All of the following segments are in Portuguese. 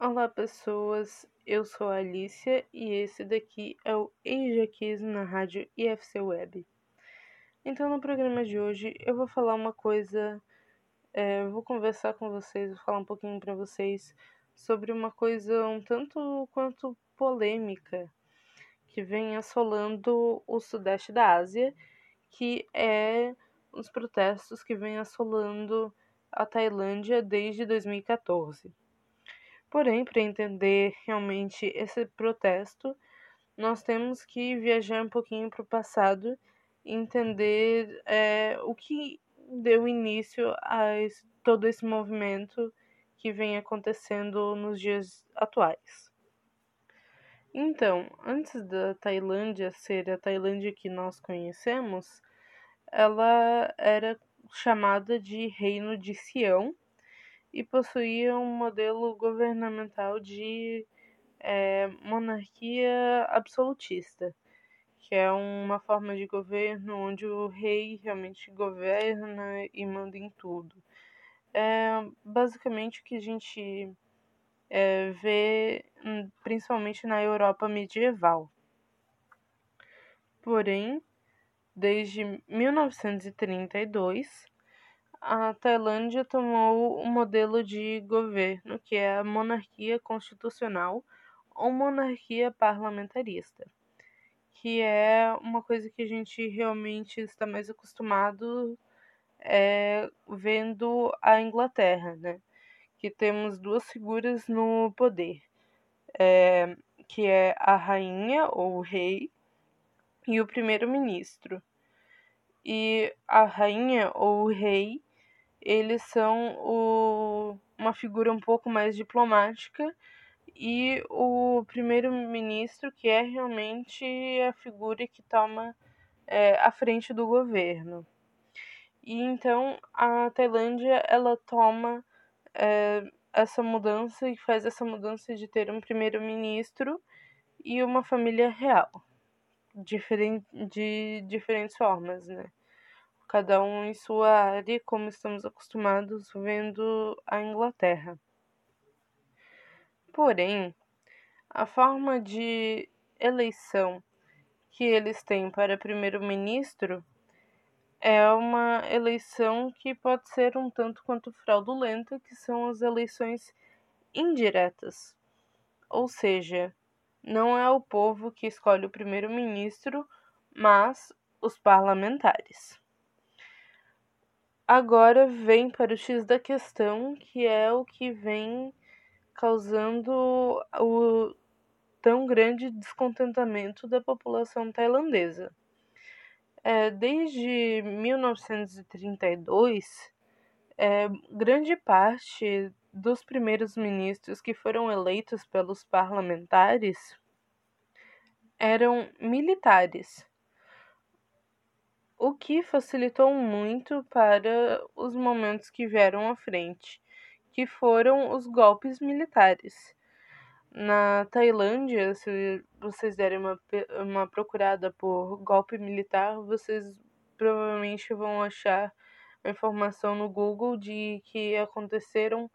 Olá, pessoas. Eu sou a Alicia e esse daqui é o Eijaquismo na rádio IFC Web. Então, no programa de hoje, eu vou falar uma coisa, é, vou conversar com vocês, vou falar um pouquinho para vocês sobre uma coisa um tanto quanto polêmica que vem assolando o sudeste da Ásia, que é os protestos que vem assolando a Tailândia desde 2014. Porém, para entender realmente esse protesto, nós temos que viajar um pouquinho para o passado e entender é, o que deu início a esse, todo esse movimento que vem acontecendo nos dias atuais. Então, antes da Tailândia ser a Tailândia que nós conhecemos, ela era chamada de Reino de Sião e possuía um modelo governamental de é, monarquia absolutista, que é uma forma de governo onde o rei realmente governa e manda em tudo. É basicamente o que a gente é, vê hum, principalmente na Europa medieval. Porém, desde 1932, a Tailândia tomou um modelo de governo que é a monarquia constitucional ou monarquia parlamentarista, que é uma coisa que a gente realmente está mais acostumado é, vendo a Inglaterra, né? Que temos duas figuras no poder, é, que é a rainha ou o rei e o primeiro-ministro. E a rainha ou o rei eles são o, uma figura um pouco mais diplomática e o primeiro-ministro, que é realmente a figura que toma é, a frente do governo. E então a Tailândia ela toma é, essa mudança e faz essa mudança de ter um primeiro-ministro e uma família real, diferente, de diferentes formas, né? Cada um em sua área, como estamos acostumados vendo a Inglaterra. Porém, a forma de eleição que eles têm para primeiro-ministro é uma eleição que pode ser um tanto quanto fraudulenta, que são as eleições indiretas. Ou seja, não é o povo que escolhe o primeiro-ministro, mas os parlamentares. Agora vem para o X da questão, que é o que vem causando o tão grande descontentamento da população tailandesa. É, desde 1932, é, grande parte dos primeiros ministros que foram eleitos pelos parlamentares eram militares o que facilitou muito para os momentos que vieram à frente, que foram os golpes militares. Na Tailândia, se vocês derem uma, uma procurada por golpe militar, vocês provavelmente vão achar a informação no Google de que aconteceram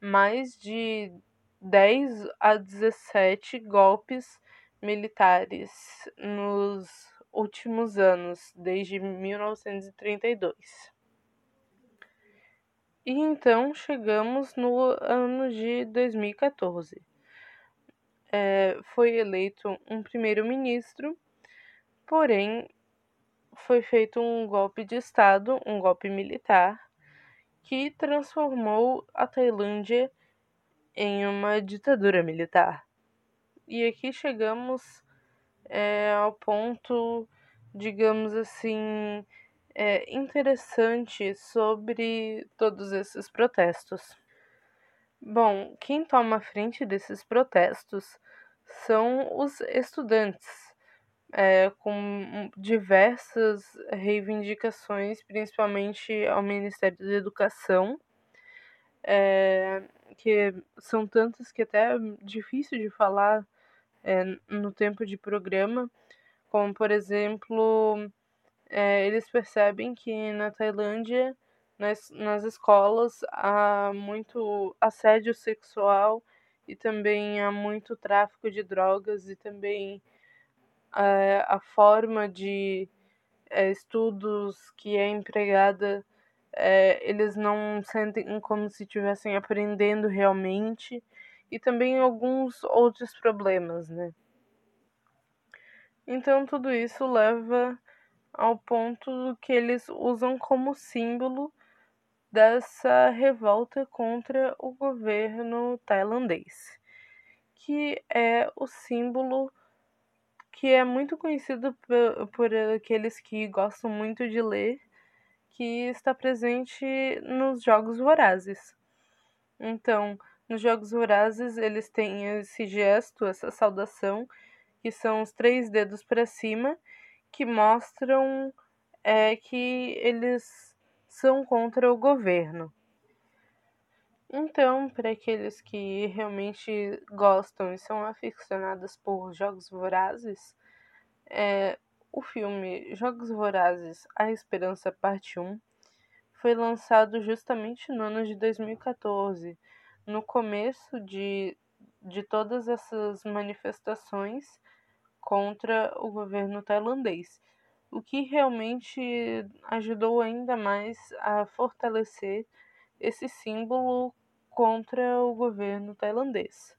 mais de 10 a 17 golpes militares nos últimos anos, desde 1932. E então chegamos no ano de 2014. É, foi eleito um primeiro-ministro, porém foi feito um golpe de Estado, um golpe militar, que transformou a Tailândia em uma ditadura militar. E aqui chegamos é, ao ponto, digamos assim, é, interessante sobre todos esses protestos. Bom, quem toma a frente desses protestos são os estudantes, é, com diversas reivindicações, principalmente ao Ministério da Educação, é, que são tantas que até é difícil de falar é, no tempo de programa, como por exemplo, é, eles percebem que na Tailândia, nas, nas escolas, há muito assédio sexual e também há muito tráfico de drogas e também é, a forma de é, estudos que é empregada é, eles não sentem como se estivessem aprendendo realmente e também alguns outros problemas, né? Então tudo isso leva ao ponto que eles usam como símbolo dessa revolta contra o governo tailandês, que é o símbolo que é muito conhecido por, por aqueles que gostam muito de ler, que está presente nos Jogos Vorazes. Então, nos Jogos Vorazes, eles têm esse gesto, essa saudação, que são os três dedos para cima, que mostram é, que eles são contra o governo. Então, para aqueles que realmente gostam e são aficionados por Jogos Vorazes, é, o filme Jogos Vorazes A Esperança Parte 1 foi lançado justamente no ano de 2014, no começo de, de todas essas manifestações contra o governo tailandês, o que realmente ajudou ainda mais a fortalecer esse símbolo contra o governo tailandês.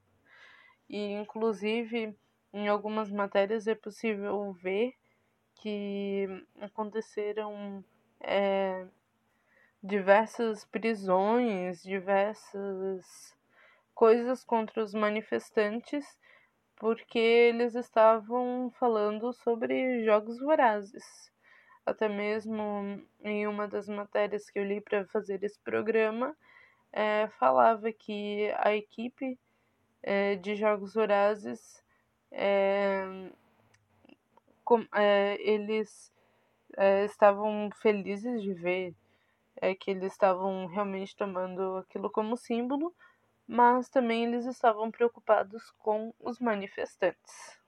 E, inclusive, em algumas matérias é possível ver que aconteceram é, diversas prisões, diversas coisas contra os manifestantes, porque eles estavam falando sobre jogos vorazes. Até mesmo em uma das matérias que eu li para fazer esse programa, é, falava que a equipe é, de jogos vorazes é, com, é, eles é, estavam felizes de ver é que eles estavam realmente tomando aquilo como símbolo, mas também eles estavam preocupados com os manifestantes.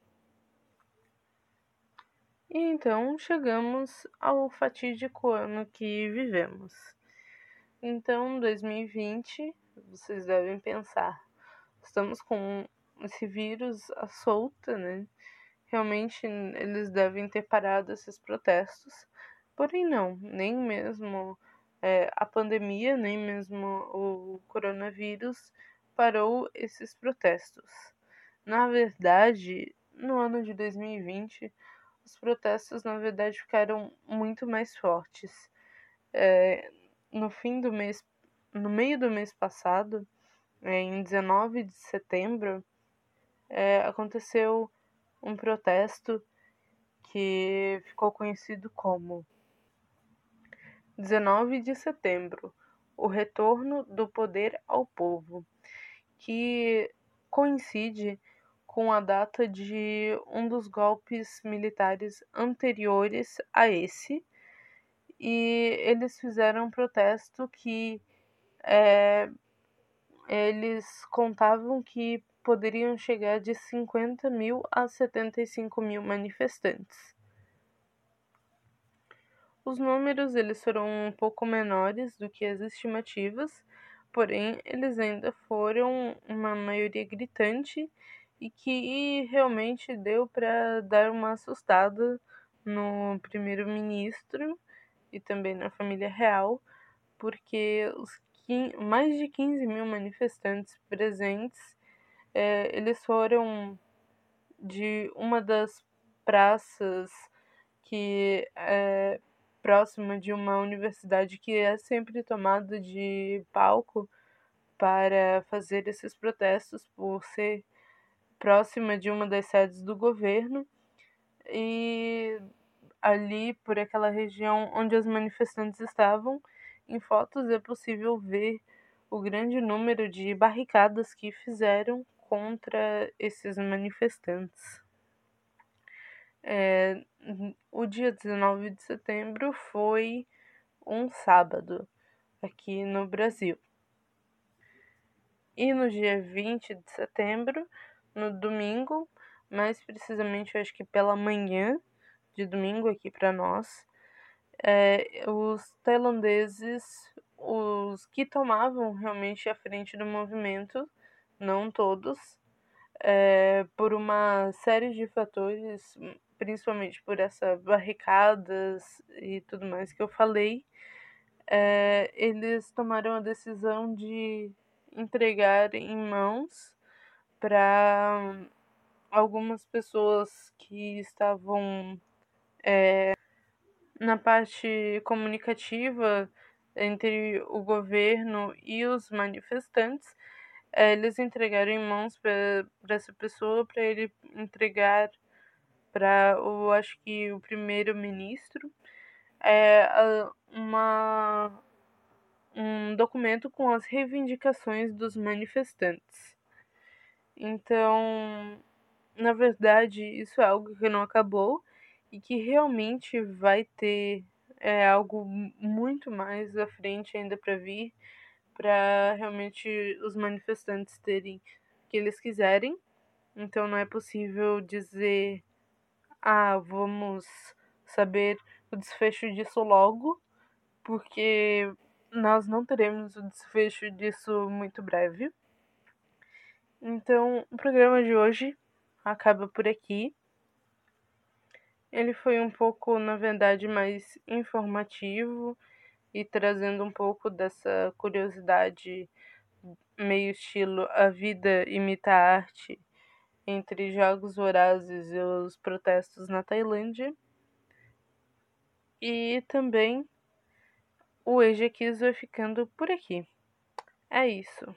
E então chegamos ao fatídico ano que vivemos. Então, 2020, vocês devem pensar, estamos com esse vírus à solta, né? Realmente eles devem ter parado esses protestos. Porém, não, nem mesmo é, a pandemia, nem mesmo o coronavírus, parou esses protestos. Na verdade, no ano de 2020, os protestos na verdade ficaram muito mais fortes. É, no fim do mês, no meio do mês passado, é, em 19 de setembro, é, aconteceu um protesto que ficou conhecido como 19 de setembro o retorno do poder ao povo, que coincide com a data de um dos golpes militares anteriores a esse, e eles fizeram um protesto que é, eles contavam que poderiam chegar de 50 mil a 75 mil manifestantes. Os números eles foram um pouco menores do que as estimativas, porém eles ainda foram uma maioria gritante e que realmente deu para dar uma assustada no primeiro-ministro e também na família real, porque os mais de 15 mil manifestantes presentes, é, eles foram de uma das praças que é, próxima de uma universidade que é sempre tomada de palco para fazer esses protestos por ser próxima de uma das sedes do governo e ali por aquela região onde os manifestantes estavam, em fotos é possível ver o grande número de barricadas que fizeram contra esses manifestantes. É, o dia 19 de setembro foi um sábado aqui no Brasil. E no dia 20 de setembro, no domingo, mais precisamente eu acho que pela manhã de domingo aqui para nós, é, os tailandeses, os que tomavam realmente a frente do movimento, não todos, é, por uma série de fatores, principalmente por essas barricadas e tudo mais que eu falei, é, eles tomaram a decisão de entregar em mãos para algumas pessoas que estavam é, na parte comunicativa entre o governo e os manifestantes, é, eles entregaram em mãos para essa pessoa para ele entregar para eu acho que o primeiro-ministro é, uma um documento com as reivindicações dos manifestantes. Então, na verdade, isso é algo que não acabou e que realmente vai ter é, algo muito mais à frente ainda para vir, para realmente os manifestantes terem o que eles quiserem. Então não é possível dizer, ah, vamos saber o desfecho disso logo, porque nós não teremos o desfecho disso muito breve. Então, o programa de hoje acaba por aqui. Ele foi um pouco, na verdade, mais informativo e trazendo um pouco dessa curiosidade, meio estilo A Vida Imita a Arte, entre Jogos Vorazes e os protestos na Tailândia. E também o Ejequiz vai ficando por aqui. É isso.